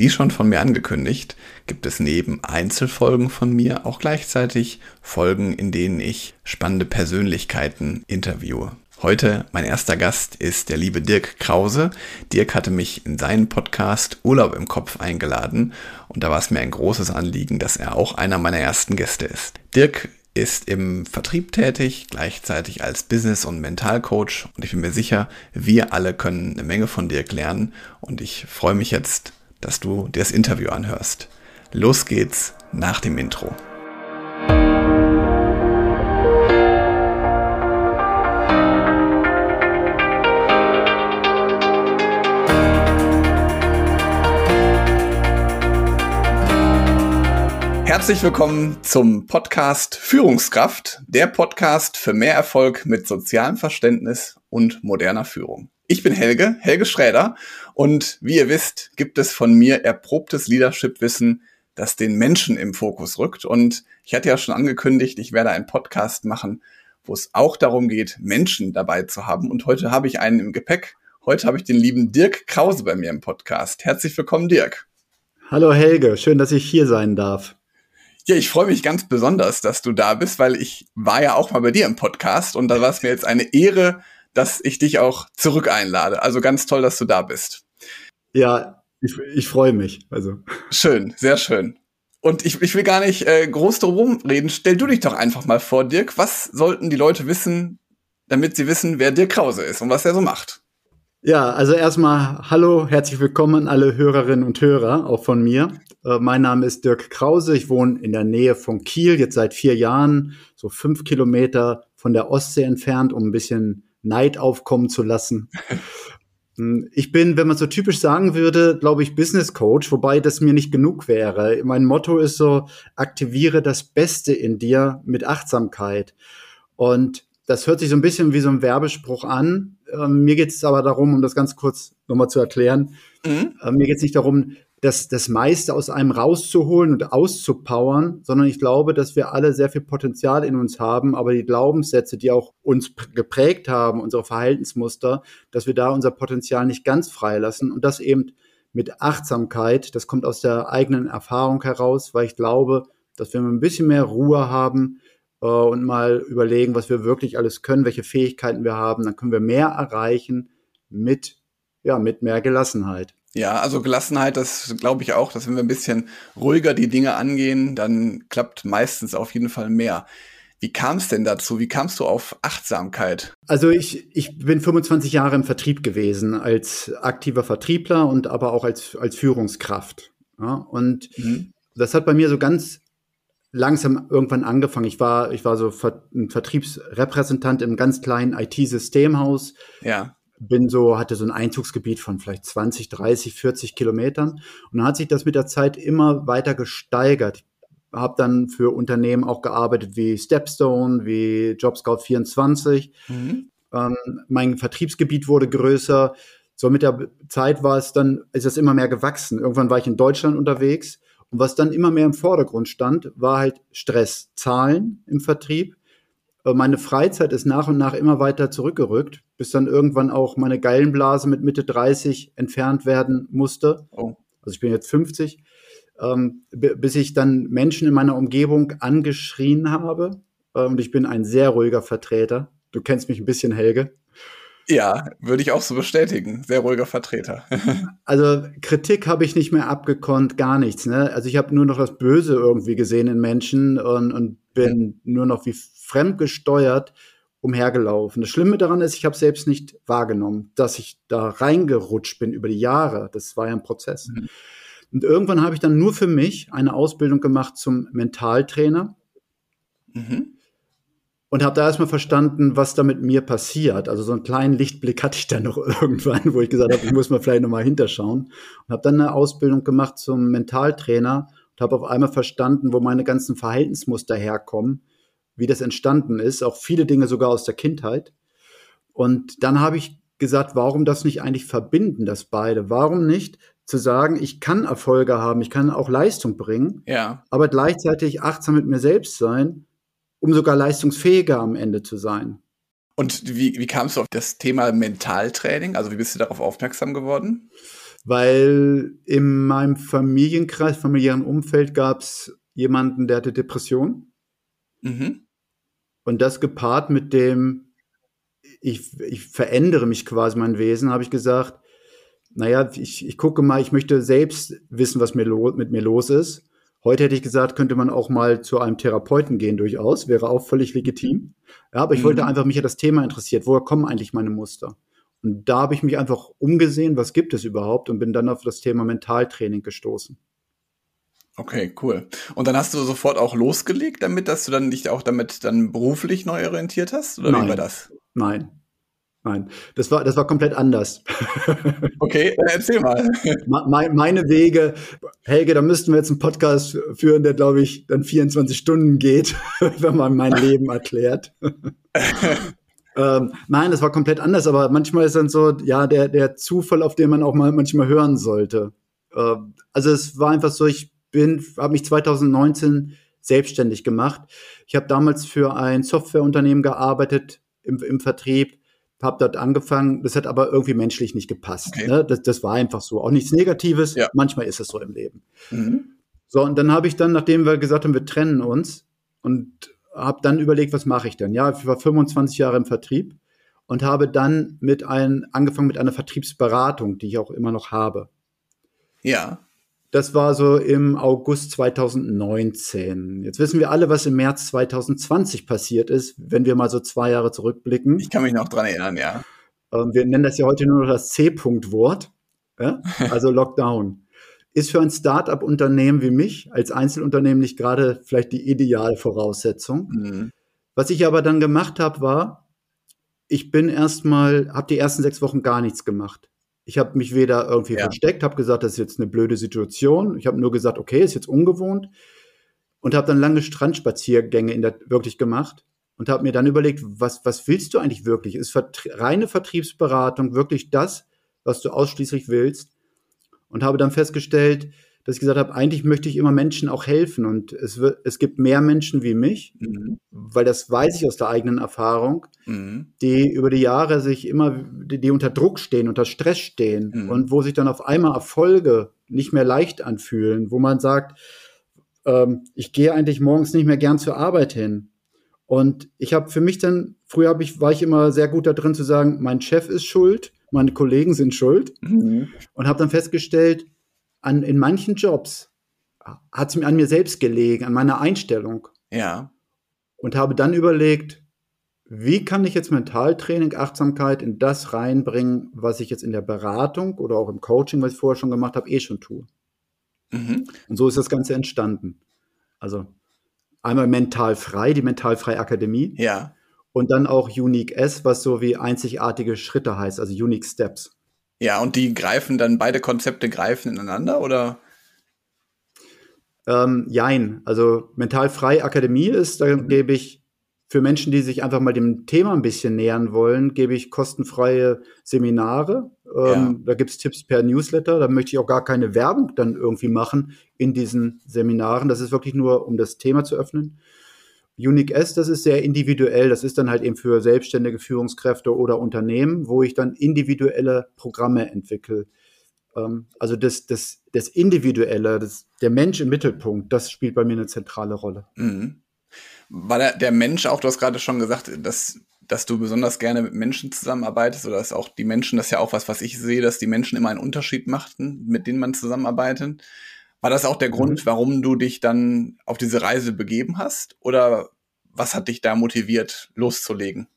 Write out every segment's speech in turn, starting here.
Wie schon von mir angekündigt, gibt es neben Einzelfolgen von mir auch gleichzeitig Folgen, in denen ich spannende Persönlichkeiten interviewe. Heute mein erster Gast ist der liebe Dirk Krause. Dirk hatte mich in seinen Podcast Urlaub im Kopf eingeladen und da war es mir ein großes Anliegen, dass er auch einer meiner ersten Gäste ist. Dirk ist im Vertrieb tätig, gleichzeitig als Business- und Mentalcoach und ich bin mir sicher, wir alle können eine Menge von Dirk lernen und ich freue mich jetzt dass du dir das Interview anhörst. Los geht's nach dem Intro. Herzlich willkommen zum Podcast Führungskraft, der Podcast für mehr Erfolg mit sozialem Verständnis und moderner Führung. Ich bin Helge, Helge Schräder und wie ihr wisst, gibt es von mir erprobtes Leadership-Wissen, das den Menschen im Fokus rückt. Und ich hatte ja schon angekündigt, ich werde einen Podcast machen, wo es auch darum geht, Menschen dabei zu haben. Und heute habe ich einen im Gepäck. Heute habe ich den lieben Dirk Krause bei mir im Podcast. Herzlich willkommen, Dirk. Hallo Helge, schön, dass ich hier sein darf. Ja, ich freue mich ganz besonders, dass du da bist, weil ich war ja auch mal bei dir im Podcast und da war es mir jetzt eine Ehre, dass ich dich auch zurück einlade. Also ganz toll, dass du da bist. Ja, ich, ich freue mich. Also. Schön, sehr schön. Und ich, ich will gar nicht äh, groß drum reden. Stell du dich doch einfach mal vor, Dirk. Was sollten die Leute wissen, damit sie wissen, wer Dirk Krause ist und was er so macht? Ja, also erstmal hallo, herzlich willkommen alle Hörerinnen und Hörer, auch von mir. Äh, mein Name ist Dirk Krause. Ich wohne in der Nähe von Kiel, jetzt seit vier Jahren, so fünf Kilometer von der Ostsee entfernt, um ein bisschen Neid aufkommen zu lassen. Hm, ich bin, wenn man so typisch sagen würde, glaube ich, Business Coach, wobei das mir nicht genug wäre. Mein Motto ist so, aktiviere das Beste in dir mit Achtsamkeit. Und das hört sich so ein bisschen wie so ein Werbespruch an. Ähm, mir geht es aber darum, um das ganz kurz nochmal zu erklären, mhm. äh, mir geht es nicht darum, das, das meiste aus einem rauszuholen und auszupowern, sondern ich glaube, dass wir alle sehr viel Potenzial in uns haben, aber die Glaubenssätze, die auch uns geprägt haben, unsere Verhaltensmuster, dass wir da unser Potenzial nicht ganz freilassen und das eben mit Achtsamkeit, das kommt aus der eigenen Erfahrung heraus, weil ich glaube, dass wir ein bisschen mehr Ruhe haben äh, und mal überlegen, was wir wirklich alles können, welche Fähigkeiten wir haben, dann können wir mehr erreichen mit, ja, mit mehr Gelassenheit. Ja, also Gelassenheit, das glaube ich auch, dass wenn wir ein bisschen ruhiger die Dinge angehen, dann klappt meistens auf jeden Fall mehr. Wie kam es denn dazu? Wie kamst du auf Achtsamkeit? Also ich, ich bin 25 Jahre im Vertrieb gewesen, als aktiver Vertriebler und aber auch als, als Führungskraft. Ja, und mhm. das hat bei mir so ganz langsam irgendwann angefangen. Ich war, ich war so ein Vertriebsrepräsentant im ganz kleinen IT-Systemhaus. Ja bin so, hatte so ein Einzugsgebiet von vielleicht 20, 30, 40 Kilometern. Und dann hat sich das mit der Zeit immer weiter gesteigert. Ich habe dann für Unternehmen auch gearbeitet wie Stepstone, wie JobScout24. Mhm. Ähm, mein Vertriebsgebiet wurde größer. So mit der Zeit war es dann, ist es immer mehr gewachsen. Irgendwann war ich in Deutschland unterwegs. Und was dann immer mehr im Vordergrund stand, war halt Stress, Zahlen im Vertrieb äh, meine Freizeit ist nach und nach immer weiter zurückgerückt, bis dann irgendwann auch meine Geilenblase mit Mitte 30 entfernt werden musste. Oh. Also ich bin jetzt 50. Ähm, bis ich dann Menschen in meiner Umgebung angeschrien habe. Äh, und ich bin ein sehr ruhiger Vertreter. Du kennst mich ein bisschen, Helge. Ja, würde ich auch so bestätigen. Sehr ruhiger Vertreter. also Kritik habe ich nicht mehr abgekonnt, gar nichts. Ne? Also ich habe nur noch das Böse irgendwie gesehen in Menschen und, und bin nur noch wie fremdgesteuert umhergelaufen. Das Schlimme daran ist, ich habe selbst nicht wahrgenommen, dass ich da reingerutscht bin über die Jahre. Das war ja ein Prozess. Mhm. Und irgendwann habe ich dann nur für mich eine Ausbildung gemacht zum Mentaltrainer. Mhm. Und habe da erstmal verstanden, was da mit mir passiert. Also so einen kleinen Lichtblick hatte ich dann noch irgendwann, wo ich gesagt habe, ich muss mal vielleicht nochmal hinterschauen. Und habe dann eine Ausbildung gemacht zum Mentaltrainer und habe auf einmal verstanden, wo meine ganzen Verhaltensmuster herkommen, wie das entstanden ist, auch viele Dinge sogar aus der Kindheit. Und dann habe ich gesagt, warum das nicht eigentlich verbinden, das beide? Warum nicht zu sagen, ich kann Erfolge haben, ich kann auch Leistung bringen, ja. aber gleichzeitig achtsam mit mir selbst sein, um sogar leistungsfähiger am Ende zu sein. Und wie, wie kamst du auf das Thema Mentaltraining? Also wie bist du darauf aufmerksam geworden? Weil in meinem Familienkreis, familiären Umfeld gab es jemanden, der hatte Depression. Mhm. Und das gepaart mit dem, ich, ich verändere mich quasi mein Wesen, habe ich gesagt, naja, ich, ich gucke mal, ich möchte selbst wissen, was mir mit mir los ist. Heute hätte ich gesagt, könnte man auch mal zu einem Therapeuten gehen, durchaus, wäre auch völlig legitim. Ja, aber ich mhm. wollte einfach, mich ja das Thema interessiert, woher kommen eigentlich meine Muster? Und da habe ich mich einfach umgesehen, was gibt es überhaupt und bin dann auf das Thema Mentaltraining gestoßen. Okay, cool. Und dann hast du sofort auch losgelegt damit, dass du dann dich auch damit dann beruflich neu orientiert hast? Oder Nein. wie war das? Nein. Nein, das war, das war komplett anders. Okay, erzähl mal. Meine Wege, Helge, da müssten wir jetzt einen Podcast führen, der, glaube ich, dann 24 Stunden geht, wenn man mein Leben erklärt. ähm, nein, das war komplett anders, aber manchmal ist dann so, ja, der, der Zufall, auf den man auch mal manchmal hören sollte. Ähm, also es war einfach so, ich bin, habe mich 2019 selbstständig gemacht. Ich habe damals für ein Softwareunternehmen gearbeitet im, im Vertrieb habe dort angefangen, das hat aber irgendwie menschlich nicht gepasst. Okay. Ne? Das, das war einfach so. Auch nichts Negatives, ja. manchmal ist es so im Leben. Mhm. So, und dann habe ich dann, nachdem wir gesagt haben, wir trennen uns, und habe dann überlegt, was mache ich denn? Ja, ich war 25 Jahre im Vertrieb und habe dann mit ein, angefangen mit einer Vertriebsberatung, die ich auch immer noch habe. Ja. Das war so im August 2019. Jetzt wissen wir alle, was im März 2020 passiert ist, wenn wir mal so zwei Jahre zurückblicken. Ich kann mich noch dran erinnern, ja. Ähm, wir nennen das ja heute nur noch das C-Punkt-Wort, ja? also Lockdown. Ist für ein Start-up-Unternehmen wie mich als Einzelunternehmen nicht gerade vielleicht die ideale Voraussetzung. Mhm. Was ich aber dann gemacht habe, war, ich bin erstmal, habe die ersten sechs Wochen gar nichts gemacht. Ich habe mich weder irgendwie ja. versteckt, habe gesagt, das ist jetzt eine blöde Situation. Ich habe nur gesagt, okay, ist jetzt ungewohnt und habe dann lange Strandspaziergänge in der, wirklich gemacht und habe mir dann überlegt, was, was willst du eigentlich wirklich? Ist Vertrie reine Vertriebsberatung wirklich das, was du ausschließlich willst? Und habe dann festgestellt, dass ich gesagt habe, eigentlich möchte ich immer Menschen auch helfen und es, wird, es gibt mehr Menschen wie mich, mhm. weil das weiß ich aus der eigenen Erfahrung, mhm. die über die Jahre sich immer, die, die unter Druck stehen, unter Stress stehen mhm. und wo sich dann auf einmal Erfolge nicht mehr leicht anfühlen, wo man sagt, ähm, ich gehe eigentlich morgens nicht mehr gern zur Arbeit hin. Und ich habe für mich dann, früher hab ich, war ich immer sehr gut da drin zu sagen, mein Chef ist schuld, meine Kollegen sind schuld. Mhm. Und habe dann festgestellt, an, in manchen Jobs hat es mir an mir selbst gelegen, an meiner Einstellung. Ja. Und habe dann überlegt, wie kann ich jetzt Mentaltraining, Achtsamkeit in das reinbringen, was ich jetzt in der Beratung oder auch im Coaching, was ich vorher schon gemacht habe, eh schon tue. Mhm. Und so ist das Ganze entstanden. Also einmal mental frei, die mentalfrei Akademie. Ja. Und dann auch Unique S, was so wie einzigartige Schritte heißt, also Unique Steps. Ja, und die greifen dann, beide Konzepte greifen ineinander oder? Ähm, jein. Also Mental Frei Akademie ist, da mhm. gebe ich für Menschen, die sich einfach mal dem Thema ein bisschen nähern wollen, gebe ich kostenfreie Seminare. Ähm, ja. Da es Tipps per Newsletter. Da möchte ich auch gar keine Werbung dann irgendwie machen in diesen Seminaren. Das ist wirklich nur, um das Thema zu öffnen. Unique S, das ist sehr individuell. Das ist dann halt eben für selbstständige Führungskräfte oder Unternehmen, wo ich dann individuelle Programme entwickle. Ähm, also das, das, das Individuelle, das, der Mensch im Mittelpunkt, das spielt bei mir eine zentrale Rolle. Mhm. War der, Mensch auch, du hast gerade schon gesagt, dass, dass du besonders gerne mit Menschen zusammenarbeitest oder dass auch die Menschen, das ist ja auch was, was ich sehe, dass die Menschen immer einen Unterschied machten, mit denen man zusammenarbeitet. War das auch der Grund, mhm. warum du dich dann auf diese Reise begeben hast? Oder was hat dich da motiviert, loszulegen?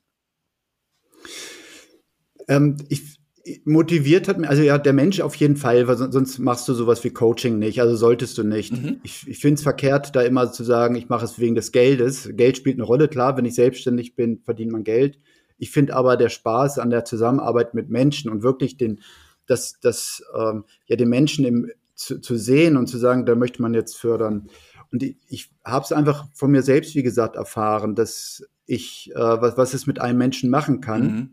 Ähm, ich, motiviert hat mir, also ja, der Mensch auf jeden Fall, weil sonst machst du sowas wie Coaching nicht, also solltest du nicht. Mhm. Ich, ich finde es verkehrt, da immer zu sagen, ich mache es wegen des Geldes. Geld spielt eine Rolle, klar, wenn ich selbstständig bin, verdient man Geld. Ich finde aber der Spaß an der Zusammenarbeit mit Menschen und wirklich den, das, das, ähm, ja, den Menschen im, zu, zu sehen und zu sagen, da möchte man jetzt fördern. Und ich, ich habe es einfach von mir selbst, wie gesagt, erfahren, dass ich, äh, was, was es mit einem Menschen machen kann, mhm.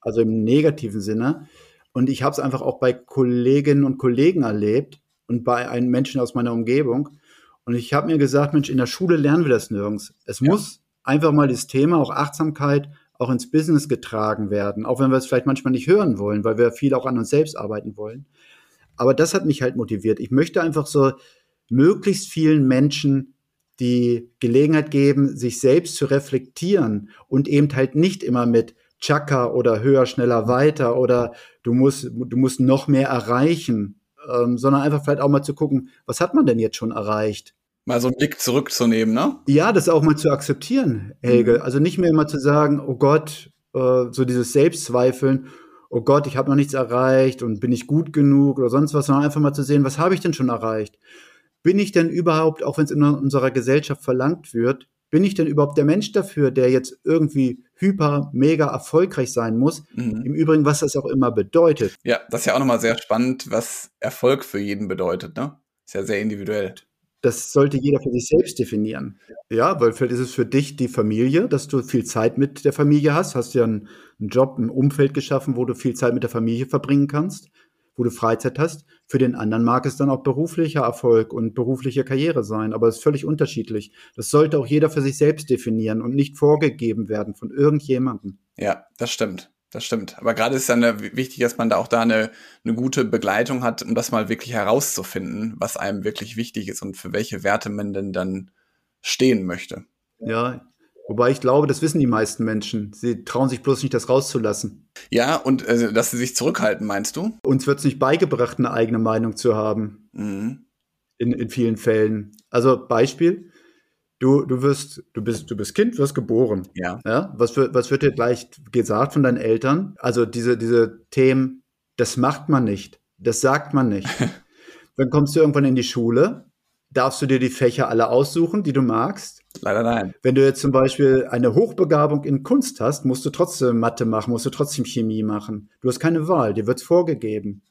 also im negativen Sinne. Und ich habe es einfach auch bei Kolleginnen und Kollegen erlebt und bei einem Menschen aus meiner Umgebung. Und ich habe mir gesagt, Mensch, in der Schule lernen wir das nirgends. Es ja. muss einfach mal das Thema, auch Achtsamkeit, auch ins Business getragen werden, auch wenn wir es vielleicht manchmal nicht hören wollen, weil wir viel auch an uns selbst arbeiten wollen. Aber das hat mich halt motiviert. Ich möchte einfach so möglichst vielen Menschen die Gelegenheit geben, sich selbst zu reflektieren und eben halt nicht immer mit Chaka oder höher, schneller, weiter oder du musst, du musst noch mehr erreichen, ähm, sondern einfach vielleicht auch mal zu gucken, was hat man denn jetzt schon erreicht? Mal so einen Blick zurückzunehmen, ne? Ja, das auch mal zu akzeptieren, Helge. Mhm. Also nicht mehr immer zu sagen, oh Gott, äh, so dieses Selbstzweifeln, oh Gott, ich habe noch nichts erreicht und bin ich gut genug oder sonst was, sondern einfach mal zu sehen, was habe ich denn schon erreicht? Bin ich denn überhaupt, auch wenn es in unserer Gesellschaft verlangt wird, bin ich denn überhaupt der Mensch dafür, der jetzt irgendwie hyper, mega erfolgreich sein muss? Mhm. Im Übrigen, was das auch immer bedeutet. Ja, das ist ja auch nochmal sehr spannend, was Erfolg für jeden bedeutet, ne? Ist ja sehr individuell. Das sollte jeder für sich selbst definieren. Ja, weil vielleicht ist es für dich die Familie, dass du viel Zeit mit der Familie hast. Hast ja einen, einen Job, ein Umfeld geschaffen, wo du viel Zeit mit der Familie verbringen kannst wo du Freizeit hast. Für den anderen mag es dann auch beruflicher Erfolg und berufliche Karriere sein, aber es ist völlig unterschiedlich. Das sollte auch jeder für sich selbst definieren und nicht vorgegeben werden von irgendjemandem. Ja, das stimmt. Das stimmt. Aber gerade ist dann wichtig, dass man da auch da eine, eine gute Begleitung hat, um das mal wirklich herauszufinden, was einem wirklich wichtig ist und für welche Werte man denn dann stehen möchte. Ja, Wobei ich glaube, das wissen die meisten Menschen. Sie trauen sich bloß nicht, das rauszulassen. Ja, und äh, dass sie sich zurückhalten, meinst du? Uns wird es nicht beigebracht, eine eigene Meinung zu haben. Mhm. In, in vielen Fällen. Also Beispiel, du, du wirst, du bist, du bist Kind, wirst geboren. Ja. ja? Was, wird, was wird dir gleich gesagt von deinen Eltern? Also diese, diese Themen, das macht man nicht, das sagt man nicht. Dann kommst du irgendwann in die Schule, darfst du dir die Fächer alle aussuchen, die du magst Leider nein. Wenn du jetzt zum Beispiel eine Hochbegabung in Kunst hast, musst du trotzdem Mathe machen, musst du trotzdem Chemie machen. Du hast keine Wahl, dir wird's vorgegeben.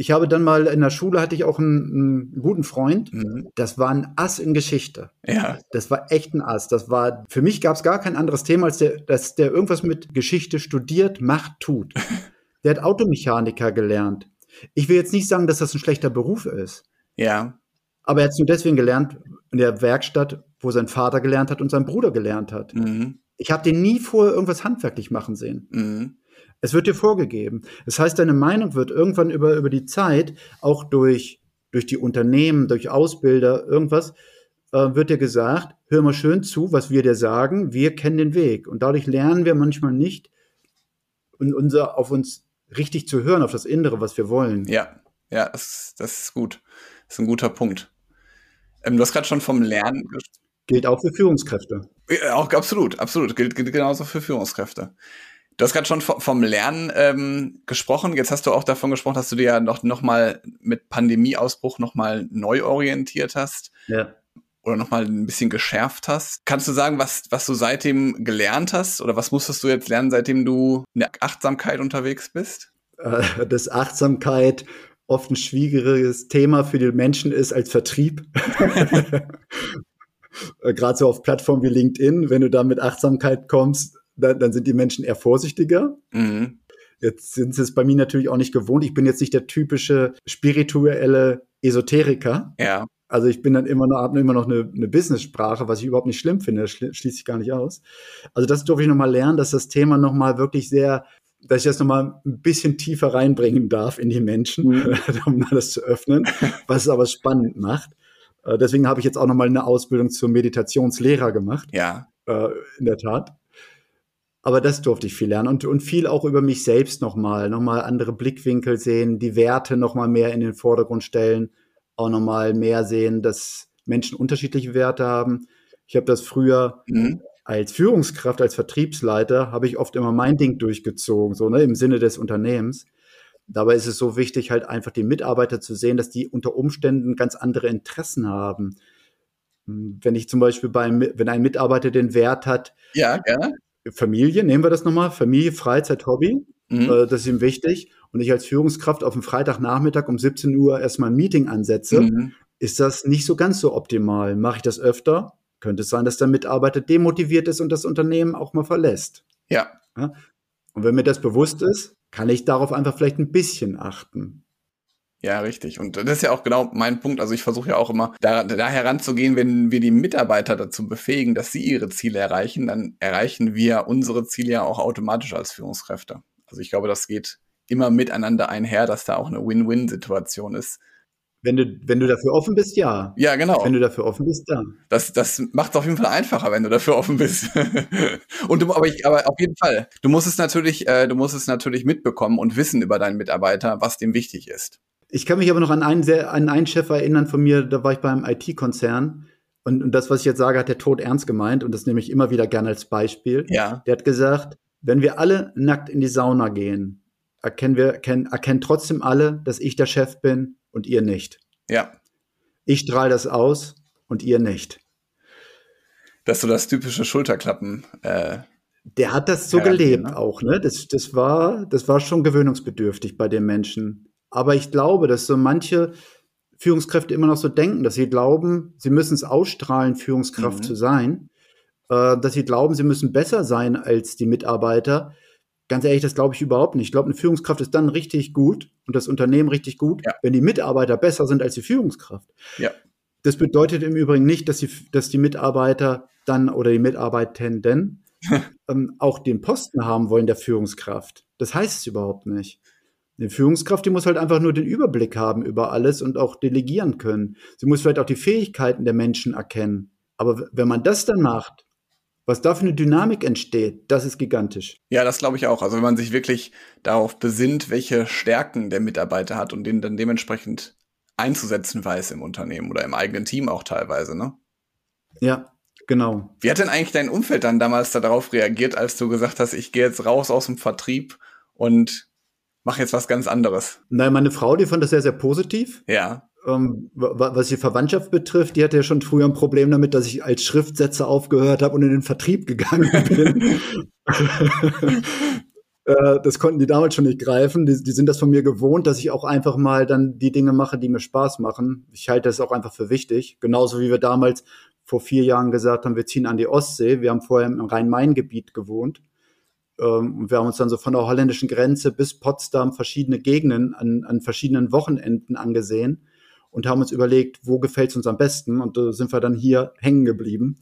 Ich habe dann mal in der Schule hatte ich auch einen, einen guten Freund. Mhm. Das war ein Ass in Geschichte. Ja. Das war echt ein Ass. Das war für mich gab es gar kein anderes Thema als der, dass der irgendwas mit Geschichte studiert, macht, tut. der hat Automechaniker gelernt. Ich will jetzt nicht sagen, dass das ein schlechter Beruf ist. Ja. Aber er hat es nur deswegen gelernt in der Werkstatt, wo sein Vater gelernt hat und sein Bruder gelernt hat. Mhm. Ich habe den nie vorher irgendwas handwerklich machen sehen. Mhm. Es wird dir vorgegeben. Das heißt, deine Meinung wird irgendwann über, über die Zeit, auch durch, durch die Unternehmen, durch Ausbilder, irgendwas, äh, wird dir gesagt, hör mal schön zu, was wir dir sagen, wir kennen den Weg. Und dadurch lernen wir manchmal nicht, unser, auf uns richtig zu hören, auf das Innere, was wir wollen. Ja, ja, das, das ist gut. Das ist ein guter Punkt. Ähm, du hast gerade schon vom Lernen. Gilt auch für Führungskräfte. Ja, auch absolut, absolut. Gilt, gilt genauso für Führungskräfte. Du hast gerade schon vom Lernen ähm, gesprochen. Jetzt hast du auch davon gesprochen, dass du dir ja noch, noch mal mit Pandemieausbruch noch mal neu orientiert hast. Ja. Oder noch mal ein bisschen geschärft hast. Kannst du sagen, was, was du seitdem gelernt hast? Oder was musstest du jetzt lernen, seitdem du in der Achtsamkeit unterwegs bist? Äh, das Achtsamkeit oft ein schwieriges Thema für die Menschen ist als Vertrieb. Äh, gerade so auf Plattformen wie LinkedIn, wenn du da mit Achtsamkeit kommst, dann, dann sind die Menschen eher vorsichtiger. Mhm. Jetzt sind sie es bei mir natürlich auch nicht gewohnt. Ich bin jetzt nicht der typische spirituelle Esoteriker. Ja. Also ich bin dann immer noch, immer noch eine, eine Business-Sprache, was ich überhaupt nicht schlimm finde. Das schließt sich gar nicht aus. Also das durfte ich nochmal lernen, dass das Thema nochmal wirklich sehr dass ich das nochmal ein bisschen tiefer reinbringen darf in die Menschen, mhm. um das zu öffnen, was es aber spannend macht. Äh, deswegen habe ich jetzt auch nochmal eine Ausbildung zum Meditationslehrer gemacht. Ja. Äh, in der Tat. Aber das durfte ich viel lernen und, und viel auch über mich selbst nochmal, nochmal andere Blickwinkel sehen, die Werte nochmal mehr in den Vordergrund stellen, auch nochmal mehr sehen, dass Menschen unterschiedliche Werte haben. Ich habe das früher mhm als Führungskraft, als Vertriebsleiter habe ich oft immer mein Ding durchgezogen, so ne, im Sinne des Unternehmens. Dabei ist es so wichtig, halt einfach die Mitarbeiter zu sehen, dass die unter Umständen ganz andere Interessen haben. Wenn ich zum Beispiel beim, wenn ein Mitarbeiter den Wert hat, ja, gerne. Familie, nehmen wir das nochmal, Familie, Freizeit, Hobby, mhm. äh, das ist ihm wichtig. Und ich als Führungskraft auf dem Freitagnachmittag um 17 Uhr erstmal ein Meeting ansetze, mhm. ist das nicht so ganz so optimal. Mache ich das öfter? könnte es sein, dass der Mitarbeiter demotiviert ist und das Unternehmen auch mal verlässt. Ja. ja? Und wenn mir das bewusst ist, kann ich darauf einfach vielleicht ein bisschen achten. Ja, richtig. Und das ist ja auch genau mein Punkt. Also ich versuche ja auch immer da, da heranzugehen, wenn wir die Mitarbeiter dazu befähigen, dass sie ihre Ziele erreichen, dann erreichen wir unsere Ziele ja auch automatisch als Führungskräfte. Also ich glaube, das geht immer miteinander einher, dass da auch eine Win-Win-Situation ist. Wenn du, wenn du dafür offen bist, ja. Ja, genau. Wenn du dafür offen bist, ja. Das, das macht es auf jeden Fall einfacher, wenn du dafür offen bist. und du, aber, ich, aber auf jeden Fall, du musst es natürlich, äh, du musst es natürlich mitbekommen und wissen über deinen Mitarbeiter, was dem wichtig ist. Ich kann mich aber noch an einen, sehr, an einen Chef erinnern von mir, da war ich beim IT-Konzern. Und, und das, was ich jetzt sage, hat der Tod ernst gemeint. Und das nehme ich immer wieder gerne als Beispiel. Ja. Der hat gesagt, wenn wir alle nackt in die Sauna gehen, erkennen wir, erkennen, erkennen trotzdem alle, dass ich der Chef bin und ihr nicht. Ja. Ich strahle das aus und ihr nicht. Dass du das typische Schulterklappen. Äh, der hat das so gelebt ne? auch, ne? Das, das, war, das war schon gewöhnungsbedürftig bei den Menschen. Aber ich glaube, dass so manche Führungskräfte immer noch so denken, dass sie glauben, sie müssen es ausstrahlen, Führungskraft mhm. zu sein, äh, dass sie glauben, sie müssen besser sein als die Mitarbeiter. Ganz ehrlich, das glaube ich überhaupt nicht. Ich glaube, eine Führungskraft ist dann richtig gut und das Unternehmen richtig gut, ja. wenn die Mitarbeiter besser sind als die Führungskraft. Ja. Das bedeutet im Übrigen nicht, dass die, dass die Mitarbeiter dann oder die Mitarbeitenden ähm, auch den Posten haben wollen der Führungskraft. Das heißt es überhaupt nicht. Eine Führungskraft, die muss halt einfach nur den Überblick haben über alles und auch delegieren können. Sie muss vielleicht auch die Fähigkeiten der Menschen erkennen. Aber wenn man das dann macht, was da für eine Dynamik entsteht, das ist gigantisch. Ja, das glaube ich auch. Also wenn man sich wirklich darauf besinnt, welche Stärken der Mitarbeiter hat und den dann dementsprechend einzusetzen weiß im Unternehmen oder im eigenen Team auch teilweise, ne? Ja, genau. Wie hat denn eigentlich dein Umfeld dann damals darauf reagiert, als du gesagt hast, ich gehe jetzt raus aus dem Vertrieb und mache jetzt was ganz anderes? Nein, meine Frau, die fand das sehr, sehr positiv. Ja. Ähm, was die Verwandtschaft betrifft, die hatte ja schon früher ein Problem damit, dass ich als Schriftsetzer aufgehört habe und in den Vertrieb gegangen bin. Äh, das konnten die damals schon nicht greifen. Die, die, sind das von mir gewohnt, dass ich auch einfach mal dann die Dinge mache, die mir Spaß machen. Ich halte das auch einfach für wichtig. Genauso wie wir damals vor vier Jahren gesagt haben, wir ziehen an die Ostsee. Wir haben vorher im Rhein-Main-Gebiet gewohnt. Ähm, wir haben uns dann so von der holländischen Grenze bis Potsdam verschiedene Gegenden an, an verschiedenen Wochenenden angesehen und haben uns überlegt, wo gefällt es uns am besten. Und da sind wir dann hier hängen geblieben.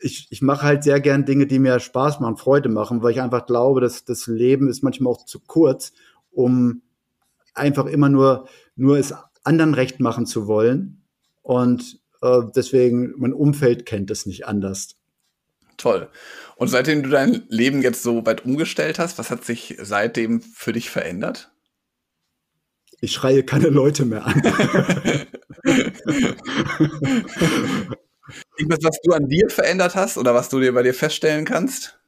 Ich, ich mache halt sehr gern Dinge, die mir Spaß machen, Freude machen, weil ich einfach glaube, dass das Leben ist manchmal auch zu kurz, um einfach immer nur, nur es anderen recht machen zu wollen. Und äh, deswegen, mein Umfeld kennt es nicht anders. Toll. Und seitdem du dein Leben jetzt so weit umgestellt hast, was hat sich seitdem für dich verändert? Ich schreie keine Leute mehr an. Irgendwas, was du an dir verändert hast oder was du dir bei dir feststellen kannst?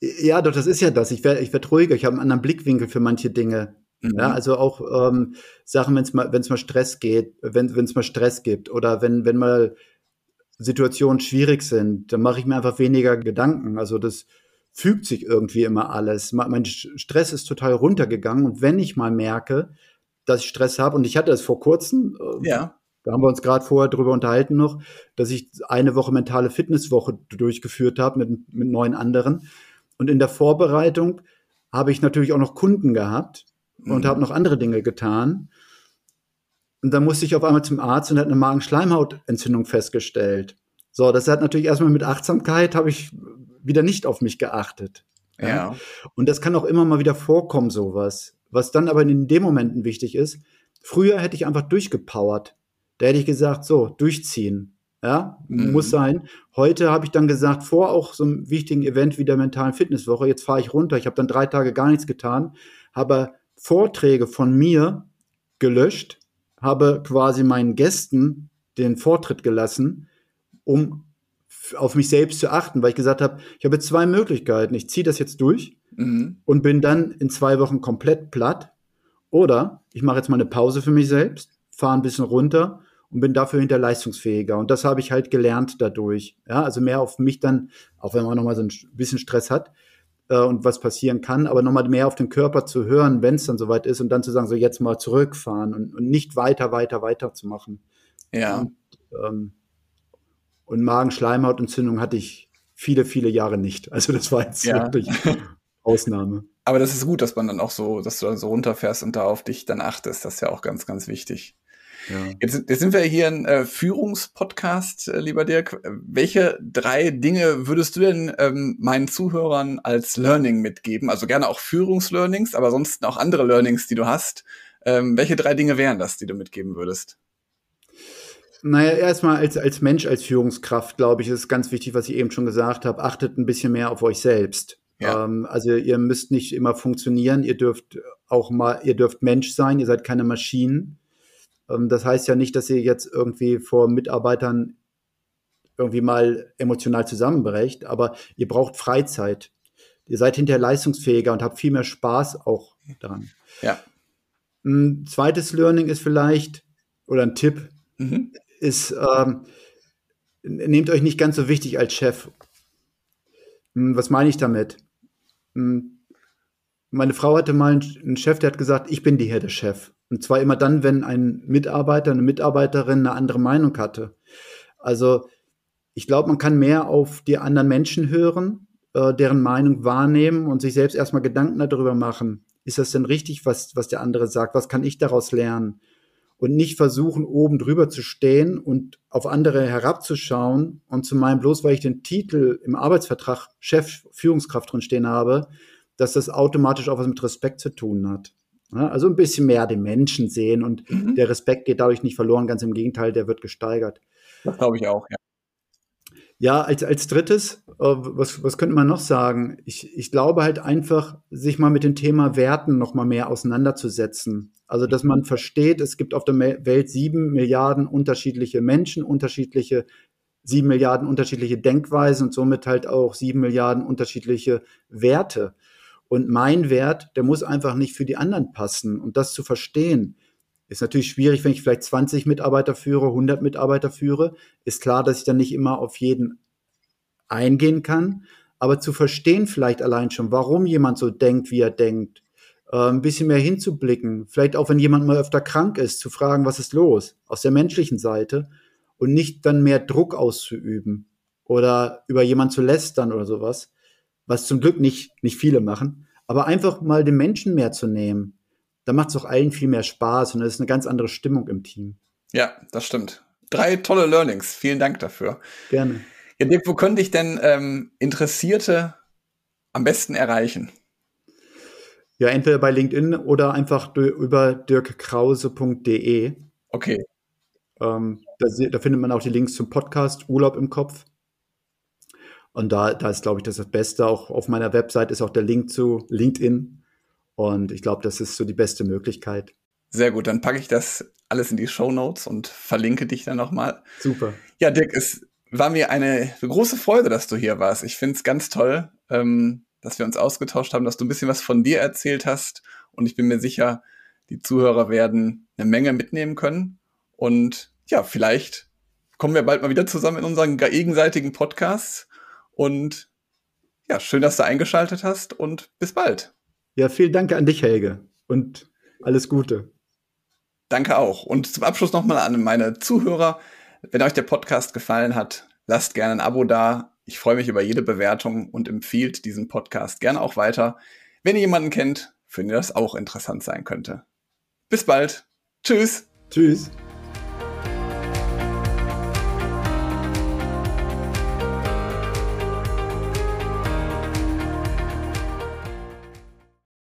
Ja, doch, das ist ja das. Ich werde ich werd ruhiger, ich habe einen anderen Blickwinkel für manche Dinge. Mhm. Ja, also auch ähm, Sachen, wenn es mal, wenn's mal Stress geht, wenn es mal Stress gibt oder wenn, wenn mal Situationen schwierig sind, dann mache ich mir einfach weniger Gedanken. Also das fügt sich irgendwie immer alles. Mein Stress ist total runtergegangen und wenn ich mal merke, dass ich Stress habe, und ich hatte das vor kurzem, äh, ja. da haben wir uns gerade vorher drüber unterhalten noch, dass ich eine Woche mentale Fitnesswoche durchgeführt habe mit, mit neun anderen. Und in der Vorbereitung habe ich natürlich auch noch Kunden gehabt und mhm. habe noch andere Dinge getan. Und dann musste ich auf einmal zum Arzt und hat eine Magenschleimhautentzündung festgestellt. So, das hat natürlich erstmal mit Achtsamkeit habe ich wieder nicht auf mich geachtet. Ja. ja. Und das kann auch immer mal wieder vorkommen, sowas. Was dann aber in den Momenten wichtig ist, früher hätte ich einfach durchgepowert. Da hätte ich gesagt, so, durchziehen. Ja, mhm. muss sein. Heute habe ich dann gesagt, vor auch so einem wichtigen Event wie der mentalen Fitnesswoche, jetzt fahre ich runter. Ich habe dann drei Tage gar nichts getan, habe Vorträge von mir gelöscht, habe quasi meinen Gästen den Vortritt gelassen, um auf mich selbst zu achten, weil ich gesagt habe, ich habe zwei Möglichkeiten. Ich ziehe das jetzt durch mhm. und bin dann in zwei Wochen komplett platt. Oder ich mache jetzt mal eine Pause für mich selbst, fahre ein bisschen runter und bin dafür hinter leistungsfähiger. Und das habe ich halt gelernt dadurch. Ja, also mehr auf mich dann, auch wenn man nochmal so ein bisschen Stress hat, äh, und was passieren kann, aber nochmal mehr auf den Körper zu hören, wenn es dann soweit ist und dann zu sagen, so jetzt mal zurückfahren und, und nicht weiter, weiter, weiter zu machen. Ja. Und, ähm, und Magenschleimhautentzündung hatte ich viele, viele Jahre nicht. Also das war jetzt ja. wirklich Ausnahme. Aber das ist gut, dass man dann auch so, dass du dann so runterfährst und da auf dich dann achtest. Das ist ja auch ganz, ganz wichtig. Ja. Jetzt, jetzt, sind wir hier ein äh, Führungspodcast, äh, lieber Dirk. Welche drei Dinge würdest du denn ähm, meinen Zuhörern als Learning mitgeben? Also gerne auch Führungslearnings, aber sonst auch andere Learnings, die du hast. Ähm, welche drei Dinge wären das, die du mitgeben würdest? Naja, erstmal als, als Mensch, als Führungskraft, glaube ich, ist ganz wichtig, was ich eben schon gesagt habe. Achtet ein bisschen mehr auf euch selbst. Ja. Ähm, also ihr müsst nicht immer funktionieren, ihr dürft auch mal, ihr dürft Mensch sein, ihr seid keine Maschinen. Ähm, das heißt ja nicht, dass ihr jetzt irgendwie vor Mitarbeitern irgendwie mal emotional zusammenbrecht, aber ihr braucht Freizeit. Ihr seid hinterher leistungsfähiger und habt viel mehr Spaß auch daran. Ja. Ein zweites Learning ist vielleicht, oder ein Tipp, mhm. ist, ähm, nehmt euch nicht ganz so wichtig als Chef. Hm, was meine ich damit? Meine Frau hatte mal einen Chef, der hat gesagt, ich bin die Herr der Chef. Und zwar immer dann, wenn ein Mitarbeiter, eine Mitarbeiterin eine andere Meinung hatte. Also ich glaube, man kann mehr auf die anderen Menschen hören, äh, deren Meinung wahrnehmen und sich selbst erstmal Gedanken darüber machen. Ist das denn richtig, was, was der andere sagt? Was kann ich daraus lernen? Und nicht versuchen, oben drüber zu stehen und auf andere herabzuschauen und zu meinen, bloß weil ich den Titel im Arbeitsvertrag Chef, Führungskraft drin stehen habe, dass das automatisch auch was mit Respekt zu tun hat. Also ein bisschen mehr den Menschen sehen und mhm. der Respekt geht dadurch nicht verloren, ganz im Gegenteil, der wird gesteigert. Das glaube ich auch, ja. Ja, als, als drittes, äh, was, was könnte man noch sagen? Ich, ich glaube halt einfach, sich mal mit dem Thema Werten noch mal mehr auseinanderzusetzen. Also, dass man versteht, es gibt auf der Welt sieben Milliarden unterschiedliche Menschen, unterschiedliche, sieben Milliarden unterschiedliche Denkweisen und somit halt auch sieben Milliarden unterschiedliche Werte. Und mein Wert, der muss einfach nicht für die anderen passen. Und das zu verstehen, ist natürlich schwierig, wenn ich vielleicht 20 Mitarbeiter führe, 100 Mitarbeiter führe. Ist klar, dass ich dann nicht immer auf jeden eingehen kann. Aber zu verstehen vielleicht allein schon, warum jemand so denkt, wie er denkt, äh, ein bisschen mehr hinzublicken, vielleicht auch wenn jemand mal öfter krank ist, zu fragen, was ist los, aus der menschlichen Seite und nicht dann mehr Druck auszuüben oder über jemand zu lästern oder sowas, was zum Glück nicht, nicht viele machen, aber einfach mal den Menschen mehr zu nehmen. Da macht es auch allen viel mehr Spaß und es ist eine ganz andere Stimmung im Team. Ja, das stimmt. Drei tolle Learnings. Vielen Dank dafür. Gerne. Ja, Dirk, wo könnte ich denn ähm, Interessierte am besten erreichen? Ja, entweder bei LinkedIn oder einfach über dirkkrause.de. Okay. Ähm, da, da, findet man auch die Links zum Podcast Urlaub im Kopf. Und da, da ist, glaube ich, das, das Beste. Auch auf meiner Website ist auch der Link zu LinkedIn. Und ich glaube, das ist so die beste Möglichkeit. Sehr gut, dann packe ich das alles in die Show Notes und verlinke dich dann nochmal. Super. Ja, Dirk, es war mir eine große Freude, dass du hier warst. Ich finde es ganz toll, ähm, dass wir uns ausgetauscht haben, dass du ein bisschen was von dir erzählt hast. Und ich bin mir sicher, die Zuhörer werden eine Menge mitnehmen können. Und ja, vielleicht kommen wir bald mal wieder zusammen in unseren gegenseitigen Podcasts und ja, schön, dass du eingeschaltet hast und bis bald. Ja, vielen Dank an dich, Helge. Und alles Gute. Danke auch. Und zum Abschluss nochmal an meine Zuhörer. Wenn euch der Podcast gefallen hat, lasst gerne ein Abo da. Ich freue mich über jede Bewertung und empfiehlt diesen Podcast gerne auch weiter. Wenn ihr jemanden kennt, für den das auch interessant sein könnte. Bis bald. Tschüss. Tschüss.